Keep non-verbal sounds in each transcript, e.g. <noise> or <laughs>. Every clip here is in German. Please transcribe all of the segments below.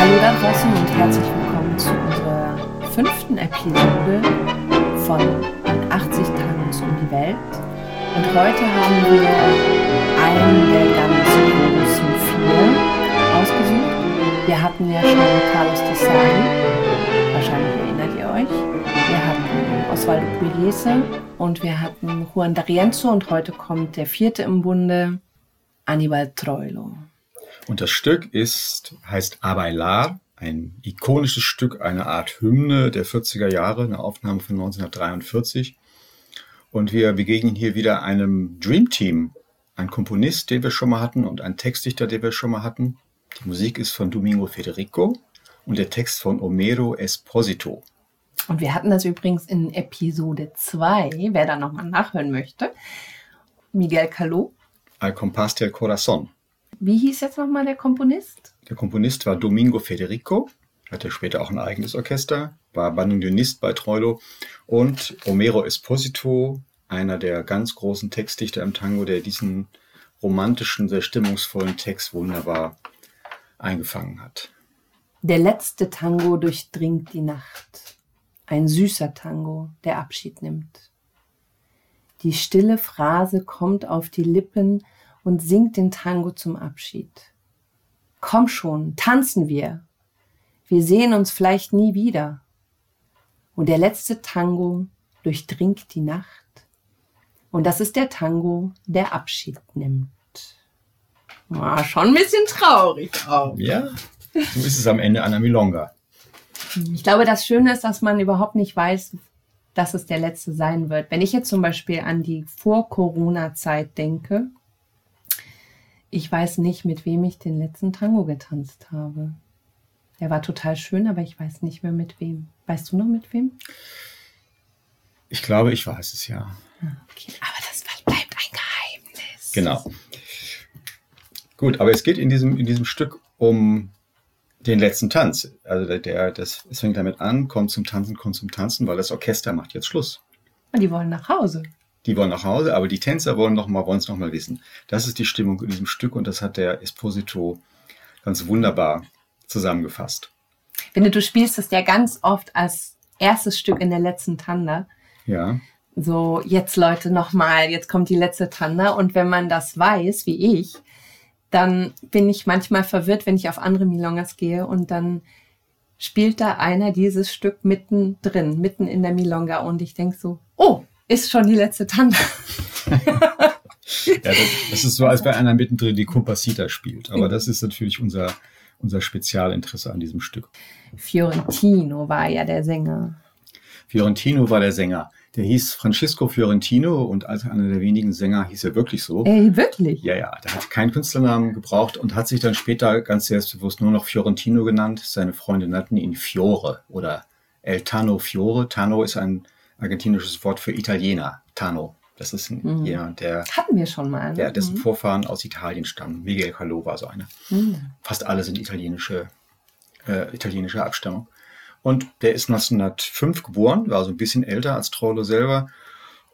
Hallo da draußen und herzlich willkommen zu unserer fünften Episode von 80 Tangos um die Welt. Und heute haben wir einen der ganz großen vier ausgesucht. Wir hatten ja schon Carlos de Sali, wahrscheinlich erinnert ihr euch. Wir hatten Osvaldo Pugliese und wir hatten Juan D'Arienzo und heute kommt der vierte im Bunde, Aníbal Troilo. Und das Stück ist, heißt A Bailar, ein ikonisches Stück, eine Art Hymne der 40er Jahre, eine Aufnahme von 1943. Und wir begegnen hier wieder einem Dream Team, ein Komponist, den wir schon mal hatten und ein Textdichter, den wir schon mal hatten. Die Musik ist von Domingo Federico und der Text von Homero Esposito. Und wir hatten das übrigens in Episode 2, wer da nochmal nachhören möchte. Miguel Caló. Al compás del corazón. Wie hieß jetzt nochmal der Komponist? Der Komponist war Domingo Federico, hatte später auch ein eigenes Orchester, war Bandonionist bei Troilo und Homero Esposito, einer der ganz großen Textdichter im Tango, der diesen romantischen, sehr stimmungsvollen Text wunderbar eingefangen hat. Der letzte Tango durchdringt die Nacht. Ein süßer Tango, der Abschied nimmt. Die stille Phrase kommt auf die Lippen, und singt den Tango zum Abschied. Komm schon, tanzen wir. Wir sehen uns vielleicht nie wieder. Und der letzte Tango durchdringt die Nacht. Und das ist der Tango, der Abschied nimmt. Ah, schon ein bisschen traurig auch. Ja, so ist es am Ende einer Milonga. Ich glaube, das Schöne ist, dass man überhaupt nicht weiß, dass es der letzte sein wird. Wenn ich jetzt zum Beispiel an die Vor-Corona-Zeit denke, ich weiß nicht, mit wem ich den letzten Tango getanzt habe. Der war total schön, aber ich weiß nicht mehr mit wem. Weißt du noch mit wem? Ich glaube, ich weiß es ja. Ah, okay, aber das bleibt ein Geheimnis. Genau. Gut, aber es geht in diesem, in diesem Stück um den letzten Tanz. Also der, der, das, es fängt damit an, kommt zum Tanzen, kommt zum Tanzen, weil das Orchester macht jetzt Schluss. Und die wollen nach Hause die wollen nach Hause, aber die Tänzer wollen noch mal, wollen es noch mal wissen. Das ist die Stimmung in diesem Stück und das hat der Esposito ganz wunderbar zusammengefasst. Finde, du spielst es ja ganz oft als erstes Stück in der letzten Tanda. Ja. So, jetzt Leute, noch mal, jetzt kommt die letzte Tanda und wenn man das weiß, wie ich, dann bin ich manchmal verwirrt, wenn ich auf andere Milongas gehe und dann spielt da einer dieses Stück mittendrin, mitten in der Milonga und ich denke so, oh, ist schon die letzte Tante. <laughs> ja, das, das, ist so, als wenn einer mittendrin die Compasita spielt. Aber das ist natürlich unser, unser Spezialinteresse an diesem Stück. Fiorentino war ja der Sänger. Fiorentino war der Sänger. Der hieß Francisco Fiorentino und als einer der wenigen Sänger hieß er wirklich so. Ey, wirklich? Ja, ja. Der hat keinen Künstlernamen gebraucht und hat sich dann später ganz selbstbewusst nur noch Fiorentino genannt. Seine Freunde nannten ihn Fiore oder El Tano Fiore. Tano ist ein argentinisches Wort für Italiener, Tano. Das ist mhm. jemand, der. Hatten wir schon mal. Ne? Der, dessen mhm. Vorfahren aus Italien stammen. Miguel Calò war so einer. Mhm. Fast alle sind italienische, äh, italienische Abstammung. Und der ist 1905 geboren, war so ein bisschen älter als Troilo selber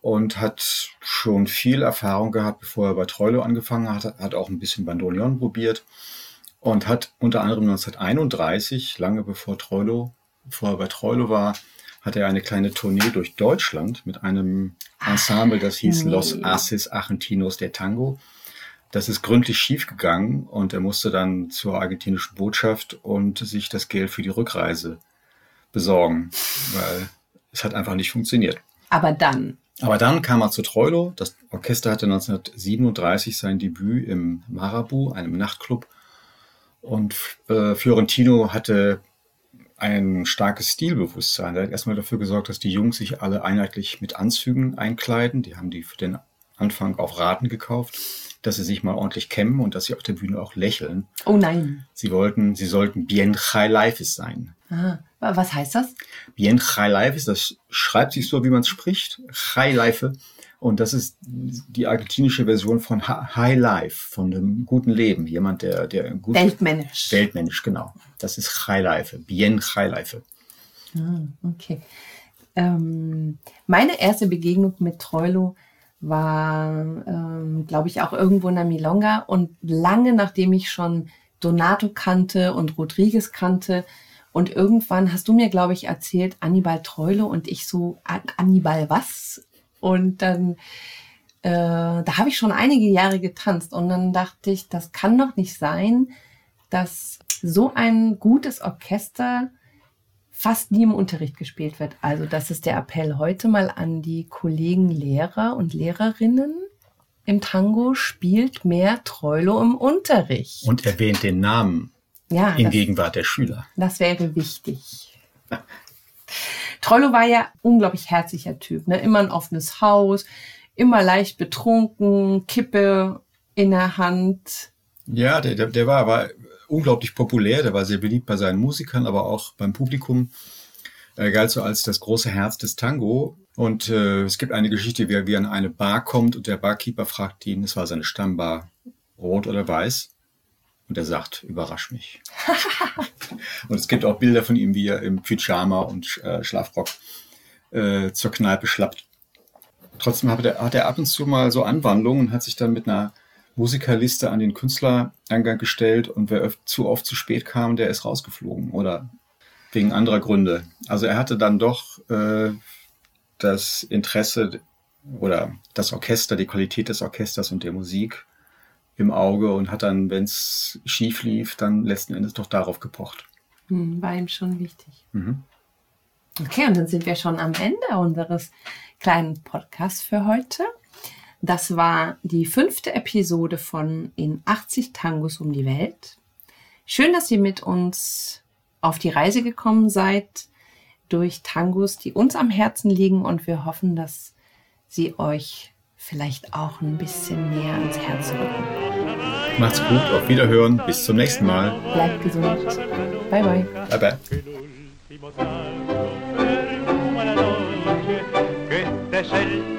und hat schon viel Erfahrung gehabt, bevor er bei Troilo angefangen hat. Hat auch ein bisschen Bandoneon probiert und hat unter anderem 1931, lange bevor Troilo, bevor er bei Troilo war, hatte er eine kleine Tournee durch Deutschland mit einem Ensemble, das hieß nee. Los Ases Argentinos der Tango. Das ist gründlich schiefgegangen und er musste dann zur argentinischen Botschaft und sich das Geld für die Rückreise besorgen, weil es hat einfach nicht funktioniert. Aber dann. Aber dann kam er zu Troilo. Das Orchester hatte 1937 sein Debüt im Marabu, einem Nachtclub. Und äh, Fiorentino hatte ein starkes Stilbewusstsein. Er hat erstmal dafür gesorgt, dass die Jungs sich alle einheitlich mit Anzügen einkleiden. Die haben die für den Anfang auf Raten gekauft, dass sie sich mal ordentlich kämmen und dass sie auf der Bühne auch lächeln. Oh nein. Sie wollten, sie sollten bien high life sein. Aha. Was heißt das? Bien high life das schreibt sich so, wie man es spricht. High life und das ist die argentinische Version von High Life, von dem guten Leben. Jemand, der, der gut. Weltmännisch. Weltmännisch, genau. Das ist High Life, Bien High Life. Ah, okay. Ähm, meine erste Begegnung mit Troilo war, ähm, glaube ich, auch irgendwo in der Milonga. Und lange nachdem ich schon Donato kannte und Rodriguez kannte. Und irgendwann hast du mir, glaube ich, erzählt, Annibal Treule und ich so, Annibal was? Und dann, äh, da habe ich schon einige Jahre getanzt und dann dachte ich, das kann doch nicht sein, dass so ein gutes Orchester fast nie im Unterricht gespielt wird. Also das ist der Appell heute mal an die Kollegen Lehrer und Lehrerinnen im Tango, spielt mehr Treulo im Unterricht. Und erwähnt den Namen ja, in das, Gegenwart der Schüler. Das wäre wichtig. <laughs> Trollo war ja unglaublich herzlicher Typ, ne? immer ein offenes Haus, immer leicht betrunken, Kippe in der Hand. Ja, der, der, der war aber unglaublich populär, der war sehr beliebt bei seinen Musikern, aber auch beim Publikum. Er galt so als das große Herz des Tango. Und äh, es gibt eine Geschichte, wie er, wie er an eine Bar kommt und der Barkeeper fragt ihn, es war seine Stammbar, rot oder weiß. Und er sagt, überrasch mich. <laughs> <laughs> und es gibt auch Bilder von ihm, wie er im Pyjama und äh, Schlafrock äh, zur Kneipe schlappt. Trotzdem hat er, hat er ab und zu mal so Anwandlungen und hat sich dann mit einer Musikerliste an den Künstlereingang gestellt und wer zu oft zu spät kam, der ist rausgeflogen oder wegen anderer Gründe. Also er hatte dann doch äh, das Interesse oder das Orchester, die Qualität des Orchesters und der Musik im Auge und hat dann, wenn es schief lief, dann letzten Endes doch darauf gepocht. Hm, war ihm schon wichtig. Mhm. Okay, und dann sind wir schon am Ende unseres kleinen Podcasts für heute. Das war die fünfte Episode von In 80 Tangos um die Welt. Schön, dass ihr mit uns auf die Reise gekommen seid durch Tangos, die uns am Herzen liegen und wir hoffen, dass sie euch vielleicht auch ein bisschen näher ans Herz rücken. Macht's gut, auf Wiederhören, bis zum nächsten Mal. Bleibt gesund. Bye bye. Bye bye. Que